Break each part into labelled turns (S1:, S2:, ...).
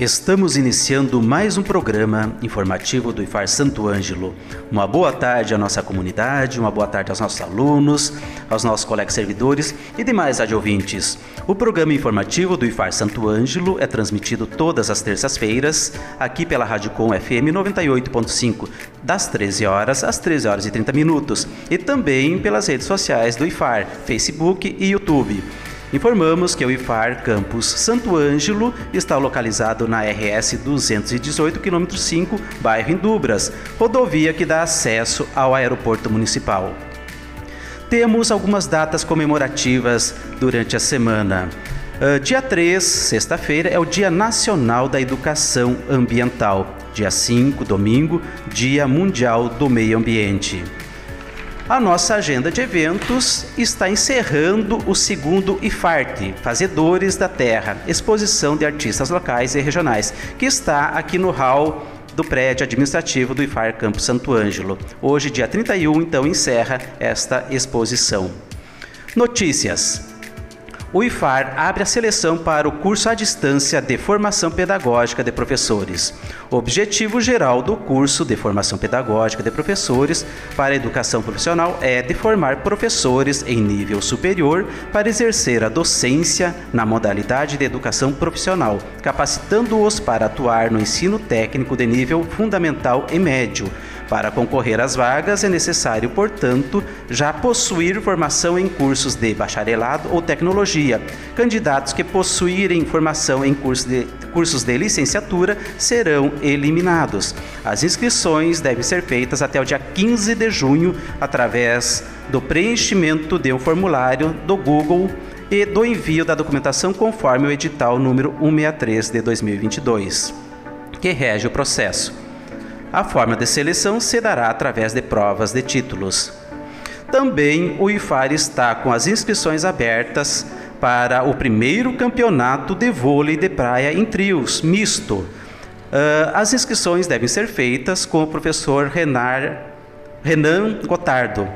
S1: Estamos iniciando mais um programa informativo do IFAR Santo Ângelo. Uma boa tarde à nossa comunidade, uma boa tarde aos nossos alunos, aos nossos colegas servidores e demais ouvintes. O programa informativo do IFAR Santo Ângelo é transmitido todas as terças-feiras aqui pela Rádio Com FM 98.5, das 13 horas às 13 horas e 30 minutos, e também pelas redes sociais do IFAR, Facebook e YouTube. Informamos que o IFAR Campus Santo Ângelo está localizado na RS 218, km 5, bairro Indubras, rodovia que dá acesso ao aeroporto municipal. Temos algumas datas comemorativas durante a semana. Uh, dia 3, sexta-feira, é o Dia Nacional da Educação Ambiental. Dia 5, domingo, Dia Mundial do Meio Ambiente. A nossa agenda de eventos está encerrando o segundo IFART, Fazedores da Terra, exposição de artistas locais e regionais, que está aqui no hall do prédio administrativo do IFAR Campo Santo Ângelo. Hoje, dia 31, então encerra esta exposição. Notícias o IFAR abre a seleção para o curso à distância de formação pedagógica de professores. O objetivo geral do curso de formação pedagógica de professores para a educação profissional é de formar professores em nível superior para exercer a docência na modalidade de educação profissional, capacitando-os para atuar no ensino técnico de nível fundamental e médio para concorrer às vagas é necessário, portanto, já possuir formação em cursos de bacharelado ou tecnologia. Candidatos que possuírem formação em cursos de, cursos de licenciatura serão eliminados. As inscrições devem ser feitas até o dia 15 de junho através do preenchimento de um formulário do Google e do envio da documentação conforme o edital número 163 de 2022, que rege o processo. A forma de seleção se dará através de provas de títulos. Também o IFAR está com as inscrições abertas para o primeiro campeonato de vôlei de praia em trios, misto. Uh, as inscrições devem ser feitas com o professor Renar, Renan Gotardo.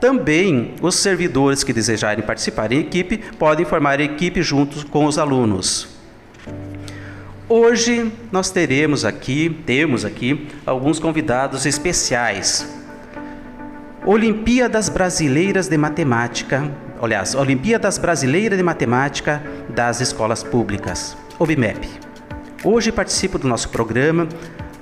S1: Também os servidores que desejarem participar em equipe podem formar equipe junto com os alunos. Hoje nós teremos aqui, temos aqui alguns convidados especiais. Olimpíadas Brasileiras de Matemática, aliás, Olimpíadas Brasileiras de Matemática das Escolas Públicas, OBMEP. Hoje participo do nosso programa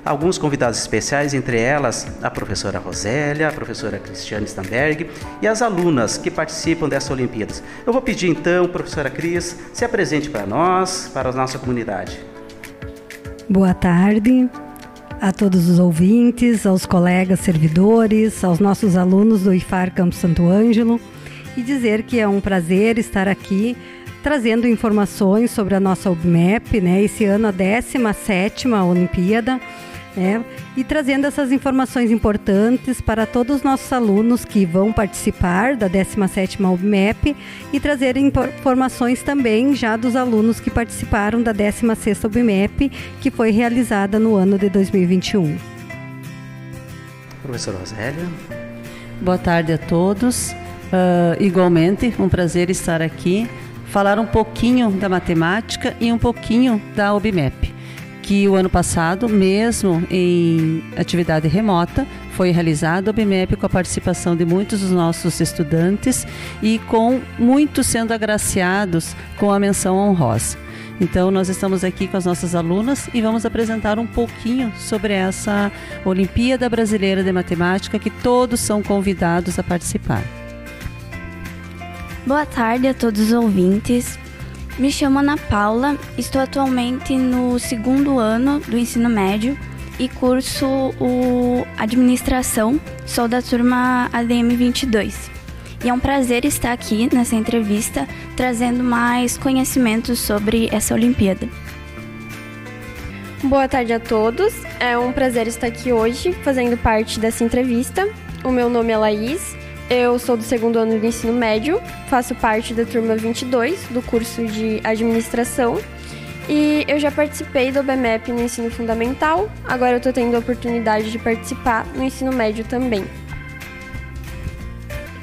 S1: alguns convidados especiais, entre elas a professora Rosélia, a professora Cristiane Stamberg e as alunas que participam dessas Olimpíadas. Eu vou pedir então, professora Cris, se apresente para nós, para a nossa comunidade.
S2: Boa tarde a todos os ouvintes, aos colegas servidores, aos nossos alunos do IFAR Campo Santo Ângelo e dizer que é um prazer estar aqui trazendo informações sobre a nossa UBMEP, né? Esse ano a 17ª Olimpíada né? E trazendo essas informações importantes para todos os nossos alunos que vão participar da 17ª UBMEP e trazer informações também já dos alunos que participaram da 16ª UBMEP, que foi realizada no ano de 2021.
S1: Professora Rosélia.
S3: Boa tarde a todos. Uh, igualmente, um prazer estar aqui, falar um pouquinho da matemática e um pouquinho da UBMEP que o ano passado, mesmo em atividade remota, foi realizado o BMEP com a participação de muitos dos nossos estudantes e com muitos sendo agraciados com a menção honrosa. Então, nós estamos aqui com as nossas alunas e vamos apresentar um pouquinho sobre essa Olimpíada Brasileira de Matemática que todos são convidados a participar.
S4: Boa tarde a todos os ouvintes. Me chamo Ana Paula, estou atualmente no segundo ano do ensino médio e curso o Administração. Sou da turma ADM 22. E é um prazer estar aqui nessa entrevista trazendo mais conhecimentos sobre essa Olimpíada.
S5: Boa tarde a todos. É um prazer estar aqui hoje fazendo parte dessa entrevista. O meu nome é Laís. Eu sou do segundo ano do ensino médio, faço parte da turma 22 do curso de administração e eu já participei do BMEP no ensino fundamental, agora eu estou tendo a oportunidade de participar no ensino médio também.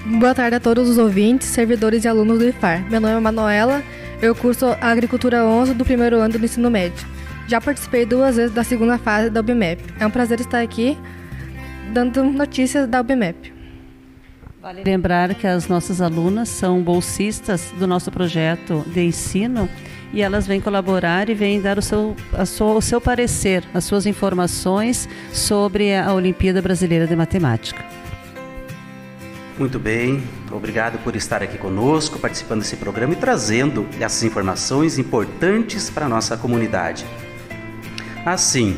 S6: Boa tarde a todos os ouvintes, servidores e alunos do IFAR. Meu nome é Manuela, eu curso Agricultura 11 do primeiro ano do ensino médio. Já participei duas vezes da segunda fase da UBMEP. É um prazer estar aqui dando notícias da UBMEP.
S3: Vale lembrar que as nossas alunas são bolsistas do nosso projeto de ensino e elas vêm colaborar e vêm dar o seu, sua, o seu parecer, as suas informações sobre a Olimpíada Brasileira de Matemática.
S1: Muito bem, obrigado por estar aqui conosco, participando desse programa e trazendo essas informações importantes para a nossa comunidade. Assim,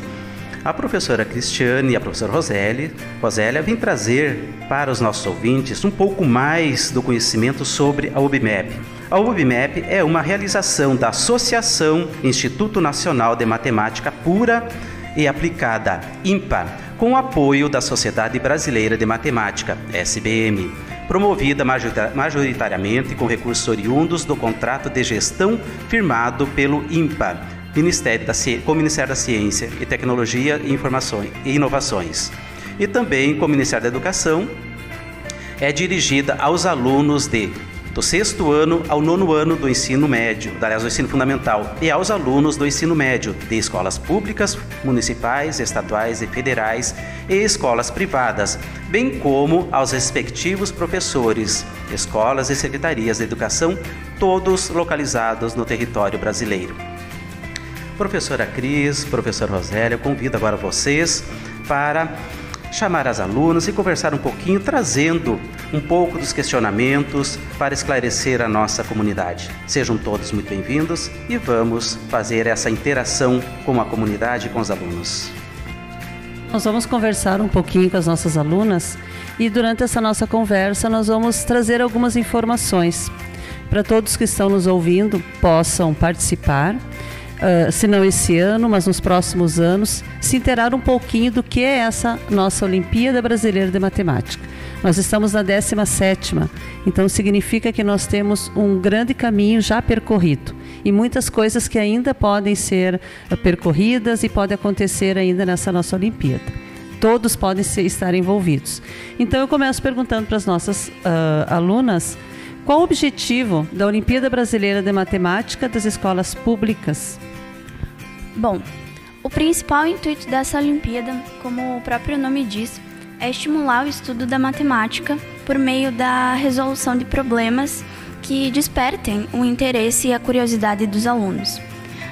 S1: a professora Cristiane e a professora Rosélia, Rosélia vêm trazer para os nossos ouvintes um pouco mais do conhecimento sobre a UBMEP. A UBMEP é uma realização da Associação Instituto Nacional de Matemática Pura e Aplicada, IMPA, com o apoio da Sociedade Brasileira de Matemática, SBM, promovida majoritariamente com recursos oriundos do contrato de gestão firmado pelo IMPA, Ministério da, com o Ministério da Ciência e Tecnologia e, Informações, e Inovações, e também com o Ministério da Educação, é dirigida aos alunos de do sexto ano ao nono ano do ensino médio, aliás, do ensino fundamental, e aos alunos do ensino médio de escolas públicas, municipais, estaduais e federais e escolas privadas, bem como aos respectivos professores, escolas e secretarias de educação, todos localizados no território brasileiro. Professora Cris, professor Rosélia, convido agora vocês para chamar as alunas e conversar um pouquinho, trazendo um pouco dos questionamentos para esclarecer a nossa comunidade. Sejam todos muito bem-vindos e vamos fazer essa interação com a comunidade e com os alunos.
S3: Nós vamos conversar um pouquinho com as nossas alunas e durante essa nossa conversa nós vamos trazer algumas informações para todos que estão nos ouvindo possam participar uh, se não esse ano, mas nos próximos anos, se interar um pouquinho do que é essa nossa Olimpíada Brasileira de Matemática. Nós estamos na 17 então significa que nós temos um grande caminho já percorrido e muitas coisas que ainda podem ser uh, percorridas e pode acontecer ainda nessa nossa Olimpíada. Todos podem ser, estar envolvidos. Então eu começo perguntando para as nossas uh, alunas qual o objetivo da Olimpíada Brasileira de Matemática das escolas públicas?
S4: Bom, o principal intuito dessa Olimpíada, como o próprio nome diz, é estimular o estudo da matemática por meio da resolução de problemas que despertem o interesse e a curiosidade dos alunos,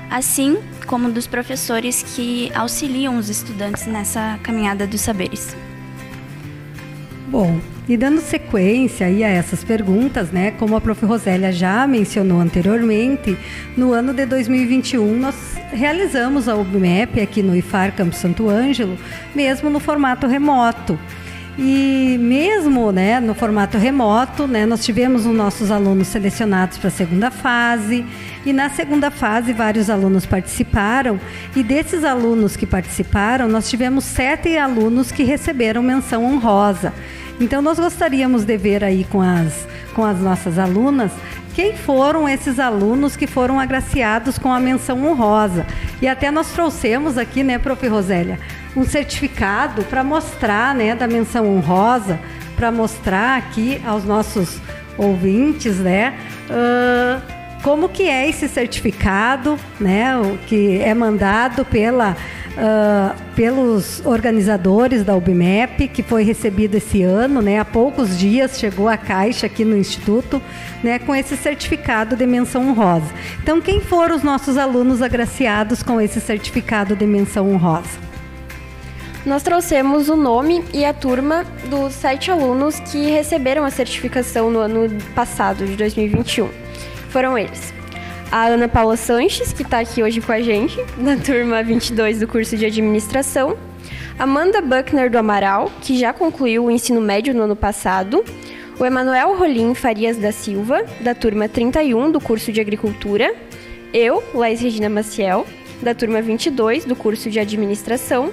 S4: assim como dos professores que auxiliam os estudantes nessa caminhada dos saberes.
S2: Bom, e dando sequência aí a essas perguntas, né, como a prof. Rosélia já mencionou anteriormente, no ano de 2021 nós realizamos a UBMEP aqui no IFAR Campo Santo Ângelo, mesmo no formato remoto. E mesmo né, no formato remoto, né, nós tivemos os nossos alunos selecionados para a segunda fase. E na segunda fase, vários alunos participaram. E desses alunos que participaram, nós tivemos sete alunos que receberam menção honrosa. Então nós gostaríamos de ver aí com as, com as nossas alunas quem foram esses alunos que foram agraciados com a menção honrosa. E até nós trouxemos aqui, né, prof. Rosélia, um certificado para mostrar, né, da menção honrosa, para mostrar aqui aos nossos ouvintes, né, uh, como que é esse certificado, né, o que é mandado pela uh, pelos organizadores da UBMEP, que foi recebido esse ano, né? Há poucos dias chegou a caixa aqui no Instituto, né? Com esse certificado de menção honrosa. Então, quem foram os nossos alunos agraciados com esse certificado de menção honrosa?
S5: Nós trouxemos o nome e a turma dos sete alunos que receberam a certificação no ano passado, de 2021. Foram eles: a Ana Paula Sanches, que está aqui hoje com a gente, na turma 22 do curso de administração. Amanda Buckner do Amaral, que já concluiu o ensino médio no ano passado, o Emanuel Rolim Farias da Silva, da turma 31 do curso de Agricultura, eu, Laís Regina Maciel, da turma 22 do curso de Administração,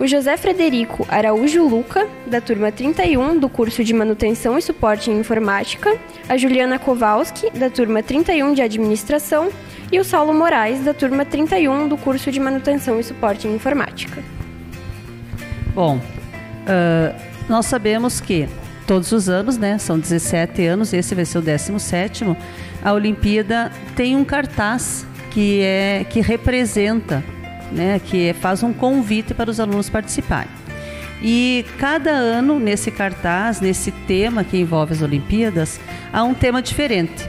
S5: o José Frederico Araújo Luca, da turma 31 do curso de Manutenção e Suporte em Informática, a Juliana Kowalski, da turma 31 de Administração, e o Saulo Moraes, da turma 31 do curso de Manutenção e Suporte em Informática.
S3: Bom, uh, nós sabemos que todos os anos, né, são 17 anos, esse vai ser o 17 a Olimpíada tem um cartaz que é que representa né, que faz um convite para os alunos participarem. E cada ano, nesse cartaz, nesse tema que envolve as Olimpíadas, há um tema diferente.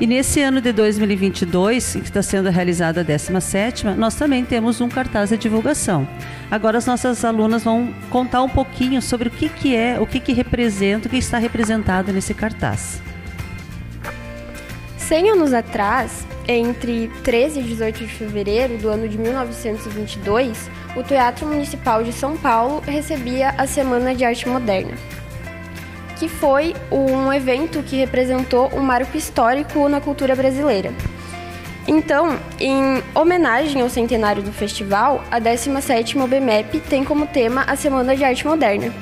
S3: E nesse ano de 2022, que está sendo realizada a 17, nós também temos um cartaz de divulgação. Agora as nossas alunas vão contar um pouquinho sobre o que, que é, o que, que representa, o que está representado nesse cartaz.
S5: 100 anos atrás, entre 13 e 18 de fevereiro do ano de 1922, o Teatro Municipal de São Paulo recebia a Semana de Arte Moderna, que foi um evento que representou um marco histórico na cultura brasileira. Então, em homenagem ao centenário do festival, a 17ª OBMEP tem como tema a Semana de Arte Moderna.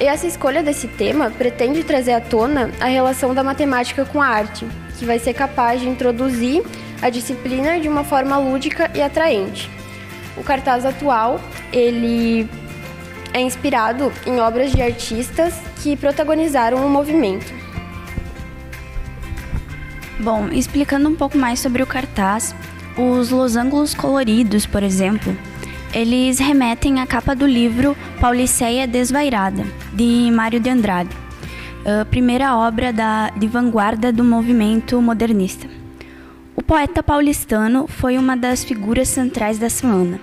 S5: E essa escolha desse tema pretende trazer à tona a relação da matemática com a arte, que vai ser capaz de introduzir a disciplina de uma forma lúdica e atraente. O cartaz atual, ele é inspirado em obras de artistas que protagonizaram o movimento.
S4: Bom, explicando um pouco mais sobre o cartaz, os losangos coloridos, por exemplo, eles remetem à capa do livro Pauliceia Desvairada, de Mário de Andrade primeira obra da, de vanguarda do movimento modernista. O poeta paulistano foi uma das figuras centrais da semana,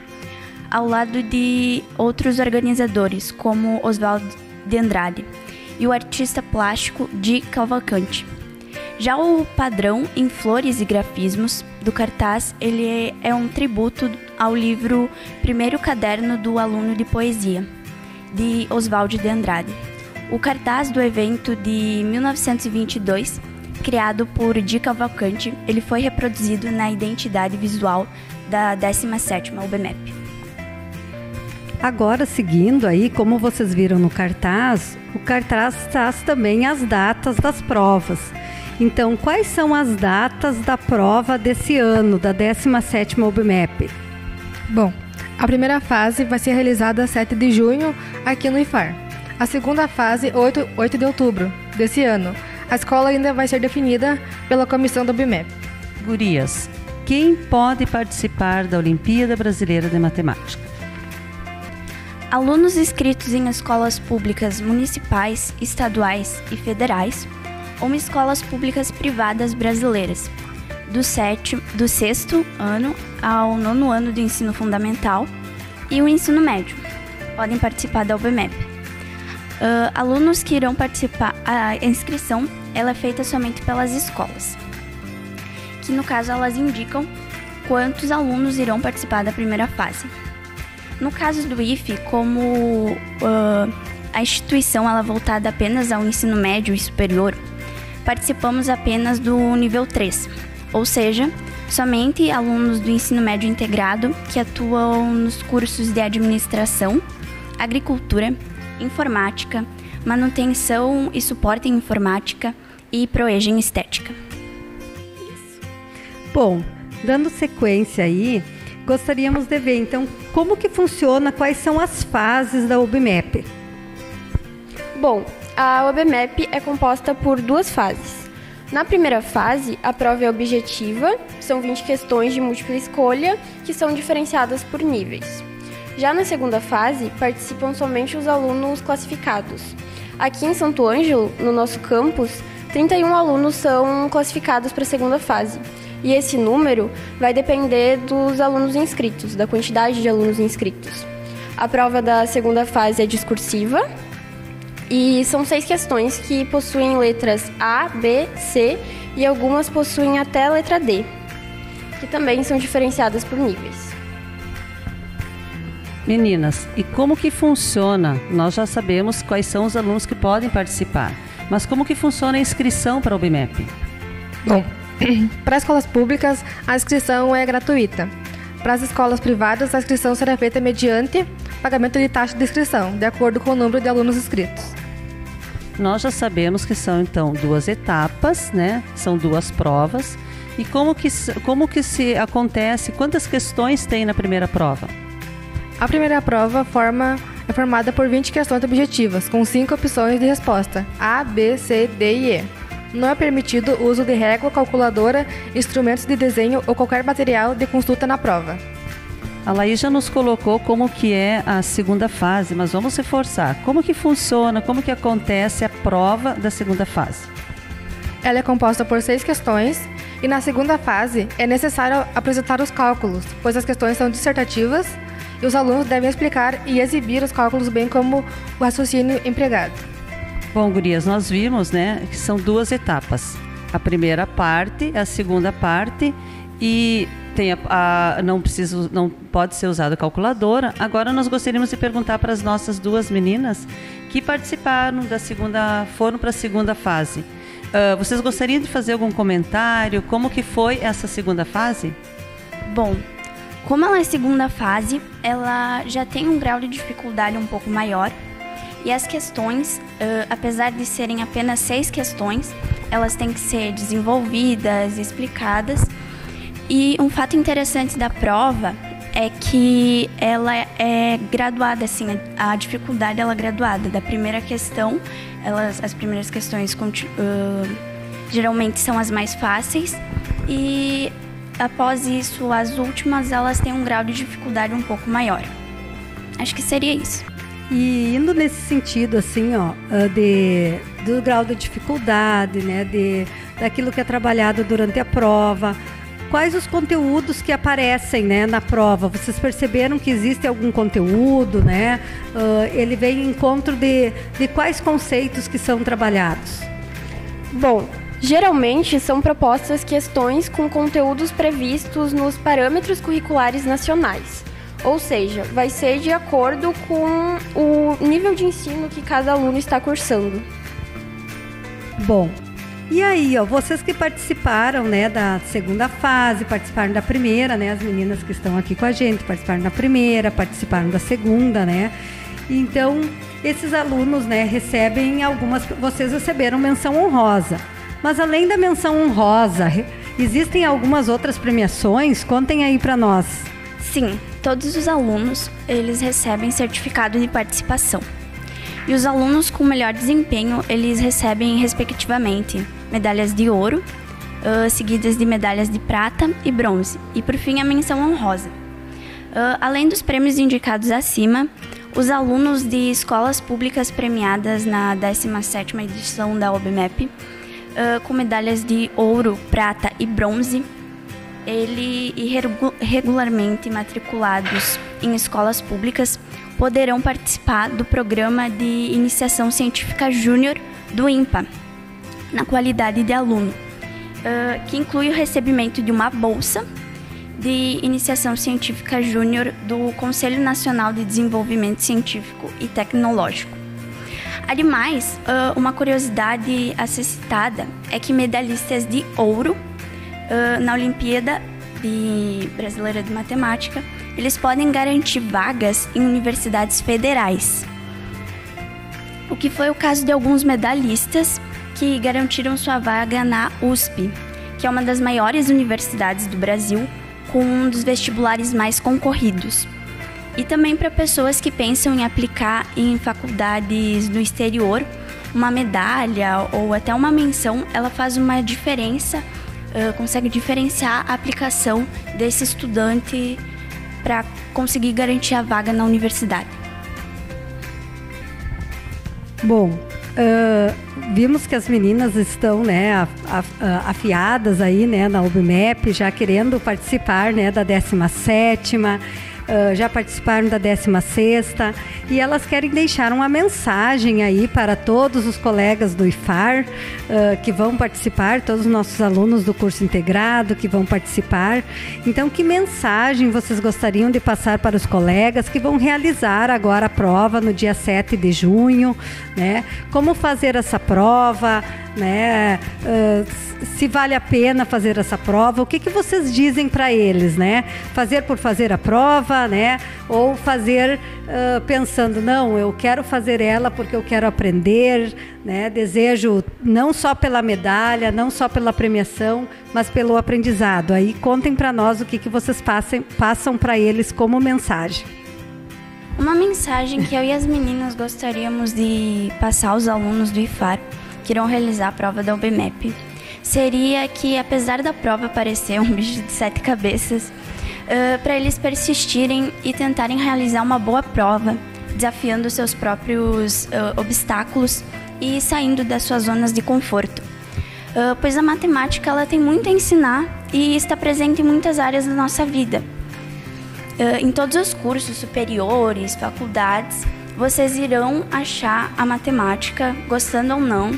S4: ao lado de outros organizadores, como Oswaldo de Andrade e o artista plástico de Cavalcante. Já o padrão em flores e grafismos do cartaz, ele é um tributo ao livro Primeiro Caderno do Aluno de Poesia, de Oswaldo de Andrade, o cartaz do evento de 1922, criado por Di Cavalcante, ele foi reproduzido na identidade visual da 17ª UBMEP.
S2: Agora, seguindo aí, como vocês viram no cartaz, o cartaz traz também as datas das provas. Então, quais são as datas da prova desse ano, da 17ª UBMEP?
S6: Bom, a primeira fase vai ser realizada 7 de junho aqui no IFAR. A segunda fase, 8, 8 de outubro desse ano. A escola ainda vai ser definida pela comissão do BIMEP.
S3: Gurias, quem pode participar da Olimpíada Brasileira de Matemática?
S4: Alunos inscritos em escolas públicas municipais, estaduais e federais, ou em escolas públicas privadas brasileiras, do, sétimo, do sexto ano ao nono ano do ensino fundamental e o ensino médio, podem participar da UBMEP. Uh, alunos que irão participar, a inscrição ela é feita somente pelas escolas, que no caso elas indicam quantos alunos irão participar da primeira fase. No caso do IFE, como uh, a instituição ela é voltada apenas ao ensino médio e superior, participamos apenas do nível 3, ou seja, somente alunos do ensino médio integrado que atuam nos cursos de administração, agricultura, informática, manutenção e suporte em informática e proege em estética.
S2: Isso. Bom, dando sequência aí, gostaríamos de ver então como que funciona, quais são as fases da UBMAP.
S5: Bom, a UBMAP é composta por duas fases. Na primeira fase, a prova é objetiva, são 20 questões de múltipla escolha que são diferenciadas por níveis. Já na segunda fase, participam somente os alunos classificados. Aqui em Santo Ângelo, no nosso campus, 31 alunos são classificados para a segunda fase. E esse número vai depender dos alunos inscritos, da quantidade de alunos inscritos. A prova da segunda fase é discursiva e são seis questões que possuem letras A, B, C e algumas possuem até a letra D, que também são diferenciadas por níveis.
S3: Meninas, e como que funciona? Nós já sabemos quais são os alunos que podem participar, mas como que funciona a inscrição para o BIMEP?
S6: Bom, para escolas públicas, a inscrição é gratuita. Para as escolas privadas, a inscrição será feita mediante pagamento de taxa de inscrição, de acordo com o número de alunos inscritos.
S3: Nós já sabemos que são então duas etapas, né? São duas provas. E como que, como que se acontece? Quantas questões tem na primeira prova?
S6: A primeira prova forma, é formada por 20 questões objetivas, com 5 opções de resposta: A, B, C, D e E. Não é permitido o uso de régua, calculadora, instrumentos de desenho ou qualquer material de consulta na prova.
S3: A Laís já nos colocou como que é a segunda fase, mas vamos reforçar. Como que funciona, como que acontece a prova da segunda fase?
S6: Ela é composta por seis questões e na segunda fase é necessário apresentar os cálculos, pois as questões são dissertativas e os alunos devem explicar e exibir os cálculos bem como o raciocínio empregado.
S3: Bom, gurias, nós vimos, né, que são duas etapas. A primeira parte, a segunda parte e tem a, a, não precisa, não pode ser usada calculadora. Agora nós gostaríamos de perguntar para as nossas duas meninas que participaram da segunda, foram para a segunda fase. Uh, vocês gostariam de fazer algum comentário? Como que foi essa segunda fase?
S4: Bom, como ela é segunda fase, ela já tem um grau de dificuldade um pouco maior. E as questões, uh, apesar de serem apenas seis questões, elas têm que ser desenvolvidas, explicadas. E um fato interessante da prova é que ela é graduada, assim, a dificuldade ela é graduada. Da primeira questão, elas, as primeiras questões uh, geralmente são as mais fáceis e após isso, as últimas elas têm um grau de dificuldade um pouco maior. Acho que seria isso.
S2: E indo nesse sentido, assim, ó, ah, de, do grau de dificuldade, né, de, daquilo que é trabalhado durante a prova, quais os conteúdos que aparecem, né, na prova? Vocês perceberam que existe algum conteúdo, né? Uh, ele vem em encontro de, de quais conceitos que são trabalhados?
S5: Bom, Geralmente são propostas questões com conteúdos previstos nos parâmetros curriculares nacionais. Ou seja, vai ser de acordo com o nível de ensino que cada aluno está cursando.
S2: Bom, e aí, ó, vocês que participaram, né, da segunda fase, participaram da primeira, né, as meninas que estão aqui com a gente participaram da primeira, participaram da segunda, né? Então, esses alunos, né, recebem algumas, vocês receberam menção honrosa. Mas além da menção honrosa, existem algumas outras premiações? Contem aí para nós.
S4: Sim, todos os alunos, eles recebem certificado de participação. E os alunos com melhor desempenho, eles recebem respectivamente medalhas de ouro, uh, seguidas de medalhas de prata e bronze, e por fim a menção honrosa. Uh, além dos prêmios indicados acima, os alunos de escolas públicas premiadas na 17ª edição da OBMEP uh, com medalhas de ouro, prata e bronze. Ele e regularmente matriculados em escolas públicas poderão participar do programa de iniciação científica júnior do INPA, na qualidade de aluno, uh, que inclui o recebimento de uma bolsa de iniciação científica júnior do Conselho Nacional de Desenvolvimento Científico e Tecnológico. Ademais, uma curiosidade a ser citada é que medalhistas de ouro na Olimpíada de Brasileira de Matemática, eles podem garantir vagas em universidades federais. O que foi o caso de alguns medalhistas que garantiram sua vaga na USP, que é uma das maiores universidades do Brasil, com um dos vestibulares mais concorridos e também para pessoas que pensam em aplicar em faculdades no exterior uma medalha ou até uma menção, ela faz uma diferença, consegue diferenciar a aplicação desse estudante para conseguir garantir a vaga na universidade.
S2: Bom, uh, vimos que as meninas estão né, afiadas aí né, na UBMEP, já querendo participar né, da 17ª uh, já participaram da 16 e elas querem deixar uma mensagem aí para todos os colegas do IFAR uh, que vão participar, todos os nossos alunos do curso integrado que vão participar. Então, que mensagem vocês gostariam de passar para os colegas que vão realizar agora a prova no dia 7 de junho, né? Como fazer essa prova, né? Uh, se vale a pena fazer essa prova, o que, que vocês dizem para eles, né? Fazer por fazer a prova, né? Ou fazer uh, pensando, não, eu quero fazer ela porque eu quero aprender, né? Desejo não só pela medalha, não só pela premiação, mas pelo aprendizado. Aí contem para nós o que, que vocês passem, passam para eles como mensagem.
S4: Uma mensagem que eu e as meninas gostaríamos de passar aos alunos do IFAR que irão realizar a prova da UBMEP seria que, apesar da prova parecer um bicho de sete cabeças, para eles persistirem e tentarem realizar uma boa prova, desafiando seus próprios uh, obstáculos e saindo das suas zonas de conforto. Uh, pois a matemática ela tem muito a ensinar e está presente em muitas áreas da nossa vida. em todos os cursos superiores, faculdades, vocês irão achar a matemática, gostando ou não,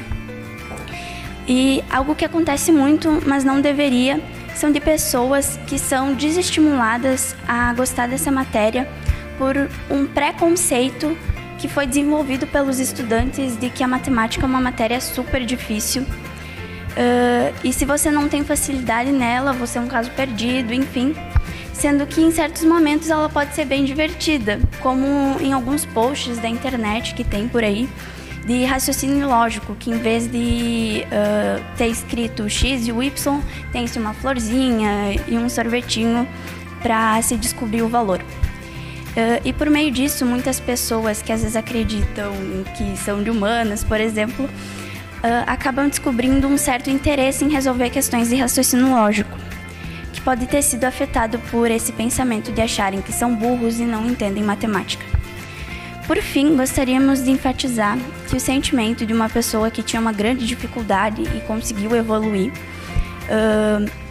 S4: e algo que acontece muito, mas não deveria, são de pessoas que são desestimuladas a gostar dessa matéria por um preconceito que foi desenvolvido pelos estudantes de que a matemática é uma matéria super difícil. Uh, e se você não tem facilidade nela, você é um caso perdido, enfim. Sendo que em certos momentos ela pode ser bem divertida, como em alguns posts da internet que tem por aí, de raciocínio lógico, que em vez de uh, ter escrito X e o Y, tem-se uma florzinha e um sorvetinho para se descobrir o valor. Uh, e por meio disso, muitas pessoas que às vezes acreditam que são de humanas, por exemplo, uh, acabam descobrindo um certo interesse em resolver questões de raciocínio lógico, que pode ter sido afetado por esse pensamento de acharem que são burros e não entendem matemática. Por fim, gostaríamos de enfatizar que o sentimento de uma pessoa que tinha uma grande dificuldade e conseguiu evoluir uh,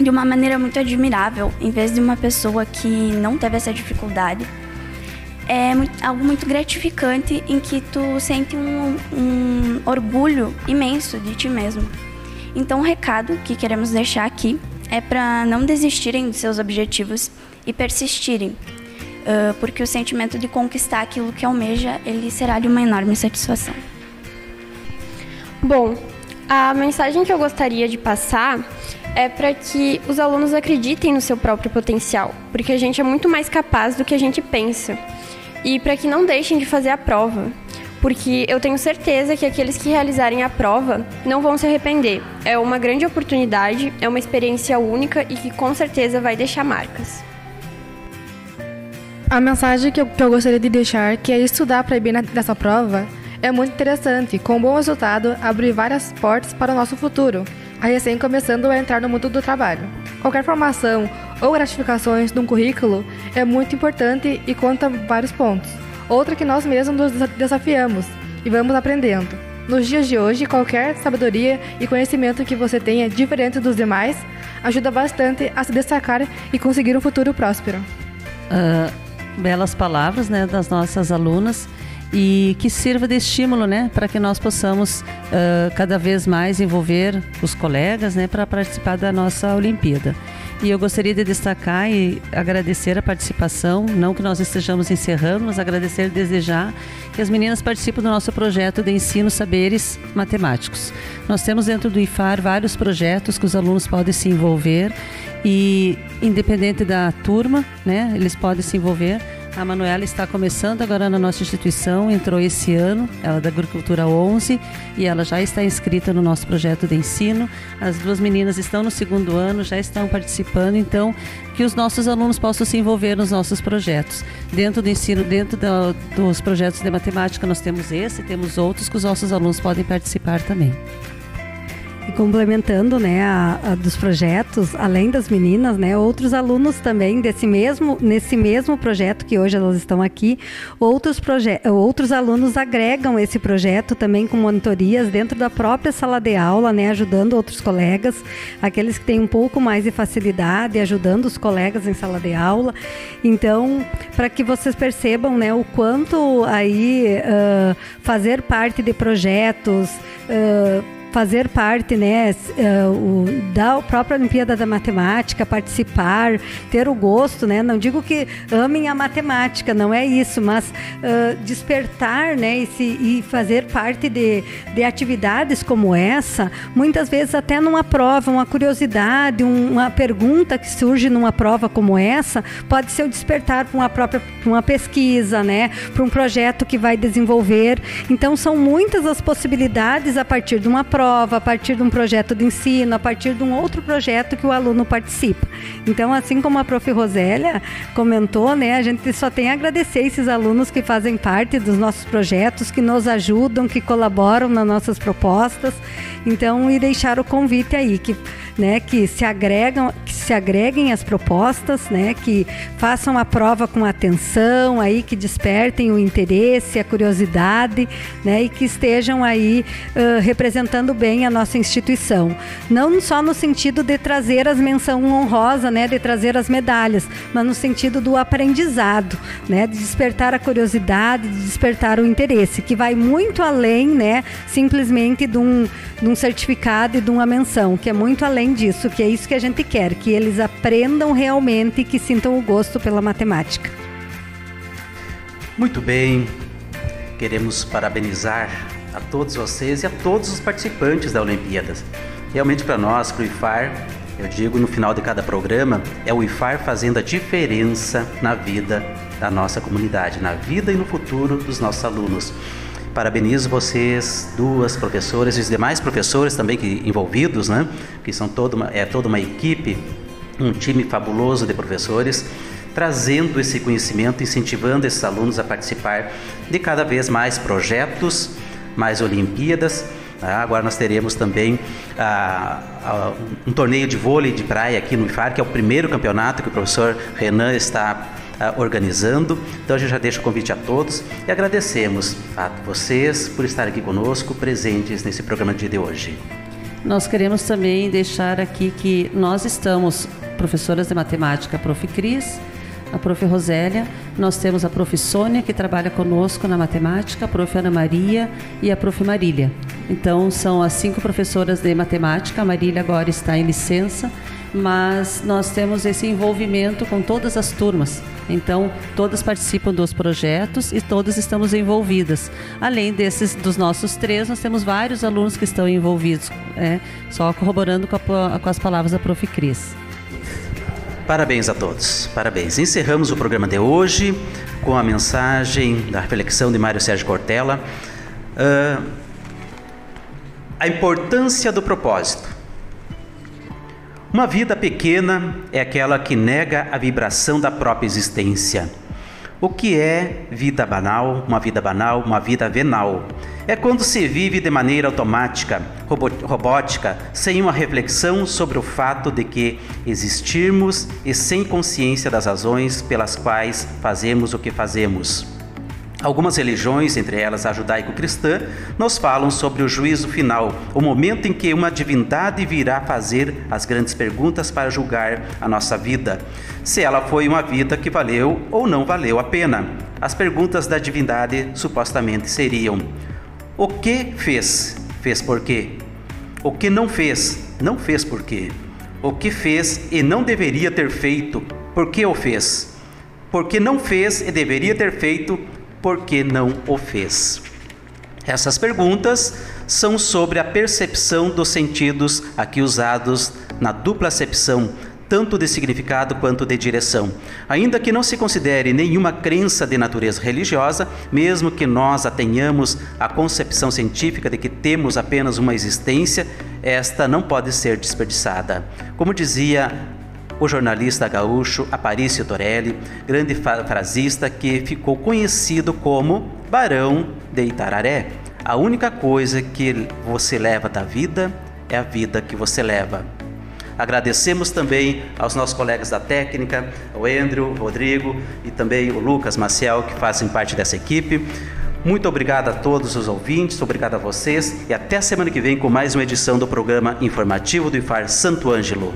S4: de uma maneira muito admirável, em vez de uma pessoa que não teve essa dificuldade, é algo muito gratificante em que tu sente um, um orgulho imenso de ti mesmo. Então, o recado que queremos deixar aqui é para não desistirem dos seus objetivos e persistirem, uh, porque o sentimento de conquistar aquilo que almeja, ele será de uma enorme satisfação.
S5: Bom, a mensagem que eu gostaria de passar é para que os alunos acreditem no seu próprio potencial, porque a gente é muito mais capaz do que a gente pensa. E para que não deixem de fazer a prova, porque eu tenho certeza que aqueles que realizarem a prova não vão se arrepender. É uma grande oportunidade, é uma experiência única e que com certeza vai deixar marcas.
S6: A mensagem que eu, que eu gostaria de deixar, que é estudar para ir bem nessa prova, é muito interessante. Com um bom resultado, abre várias portas para o nosso futuro, a recém começando a entrar no mundo do trabalho. Qualquer formação ou gratificações num currículo é muito importante e conta vários pontos. Outra que nós mesmos nos desafiamos e vamos aprendendo. Nos dias de hoje, qualquer sabedoria e conhecimento que você tenha diferente dos demais ajuda bastante a se destacar e conseguir um futuro próspero.
S3: Uh, belas palavras né, das nossas alunas e que sirva de estímulo né, para que nós possamos uh, cada vez mais envolver os colegas né, para participar da nossa Olimpíada. E eu gostaria de destacar e agradecer a participação, não que nós estejamos encerrando, mas agradecer e desejar que as meninas participem do nosso projeto de ensino saberes matemáticos. Nós temos dentro do IFAR vários projetos que os alunos podem se envolver e independente da turma, né, eles podem se envolver. A Manuela está começando agora na nossa instituição, entrou esse ano, ela é da Agricultura 11 e ela já está inscrita no nosso projeto de ensino. As duas meninas estão no segundo ano, já estão participando, então que os nossos alunos possam se envolver nos nossos projetos. Dentro do ensino, dentro do, dos projetos de matemática, nós temos esse, temos outros que os nossos alunos podem participar também.
S2: E complementando, né, a, a dos projetos, além das meninas, né, outros alunos também desse mesmo, nesse mesmo projeto que hoje elas estão aqui, outros, outros alunos agregam esse projeto também com monitorias dentro da própria sala de aula, né, ajudando outros colegas, aqueles que têm um pouco mais de facilidade, ajudando os colegas em sala de aula. Então, para que vocês percebam, né, o quanto aí uh, fazer parte de projetos uh, fazer parte né, uh, o, da própria Olimpíada da Matemática, participar, ter o gosto, né? Não digo que amem a matemática, não é isso, mas uh, despertar né, e, se, e fazer parte de, de atividades como essa, muitas vezes até numa prova, uma curiosidade, um, uma pergunta que surge numa prova como essa, pode ser o despertar para uma própria uma pesquisa, né? Para um projeto que vai desenvolver. Então são muitas as possibilidades a partir de uma prova prova, a partir de um projeto de ensino, a partir de um outro projeto que o aluno participa. Então, assim como a prof. Rosélia comentou, né, a gente só tem a agradecer esses alunos que fazem parte dos nossos projetos, que nos ajudam, que colaboram nas nossas propostas. Então, e deixar o convite aí, que né, que se agregam, que se agreguem as propostas, né, que façam a prova com atenção, aí que despertem o interesse, a curiosidade, né, e que estejam aí uh, representando bem a nossa instituição, não só no sentido de trazer as menção honrosa, né, de trazer as medalhas, mas no sentido do aprendizado, né, de despertar a curiosidade, de despertar o interesse, que vai muito além, né, simplesmente de um, de um certificado e de uma menção, que é muito além além disso, que é isso que a gente quer, que eles aprendam realmente e que sintam o gosto pela matemática.
S1: Muito bem, queremos parabenizar a todos vocês e a todos os participantes da Olimpíadas. Realmente para nós, para o IFAR, eu digo no final de cada programa, é o IFAR fazendo a diferença na vida da nossa comunidade, na vida e no futuro dos nossos alunos. Parabenizo vocês, duas professoras e os demais professores também que envolvidos, né? Que são toda uma, é toda uma equipe, um time fabuloso de professores, trazendo esse conhecimento, incentivando esses alunos a participar de cada vez mais projetos, mais Olimpíadas. Tá? Agora nós teremos também ah, ah, um torneio de vôlei de praia aqui no IFAR, que é o primeiro campeonato que o professor Renan está uh, organizando. Então a gente já deixa o convite a todos e agradecemos a vocês por estar aqui conosco, presentes nesse programa de hoje.
S3: Nós queremos também deixar aqui que nós estamos professoras de matemática, Prof. Cris, a Prof. Rosélia, nós temos a Prof. Sônia, que trabalha conosco na matemática, a Prof. Ana Maria e a Prof. Marília. Então, são as cinco professoras de matemática. A Marília agora está em licença, mas nós temos esse envolvimento com todas as turmas. Então, todas participam dos projetos e todas estamos envolvidas. Além desses, dos nossos três, nós temos vários alunos que estão envolvidos, é, só corroborando com, a, com as palavras da Prof. Cris.
S1: Parabéns a todos, parabéns. Encerramos o programa de hoje com a mensagem da reflexão de Mário Sérgio Cortella. Uh, a importância do propósito. Uma vida pequena é aquela que nega a vibração da própria existência. O que é vida banal, uma vida banal, uma vida venal? É quando se vive de maneira automática, robótica, sem uma reflexão sobre o fato de que existirmos e sem consciência das razões pelas quais fazemos o que fazemos. Algumas religiões, entre elas a judaico-cristã, nos falam sobre o juízo final, o momento em que uma divindade virá fazer as grandes perguntas para julgar a nossa vida, se ela foi uma vida que valeu ou não valeu a pena. As perguntas da divindade supostamente seriam: O que fez? Fez por quê? O que não fez? Não fez por quê? O que fez e não deveria ter feito? Por que o fez? Porque não fez e deveria ter feito, por que não o fez? Essas perguntas são sobre a percepção dos sentidos aqui usados na dupla acepção, tanto de significado quanto de direção. Ainda que não se considere nenhuma crença de natureza religiosa, mesmo que nós a tenhamos a concepção científica de que temos apenas uma existência, esta não pode ser desperdiçada. Como dizia o jornalista gaúcho Aparício Torelli, grande frasista que ficou conhecido como Barão de Itararé. A única coisa que você leva da vida é a vida que você leva. Agradecemos também aos nossos colegas da técnica, o Andrew, Rodrigo e também o Lucas Maciel, que fazem parte dessa equipe. Muito obrigado a todos os ouvintes, obrigado a vocês e até semana que vem com mais uma edição do programa informativo do IFAR Santo Ângelo.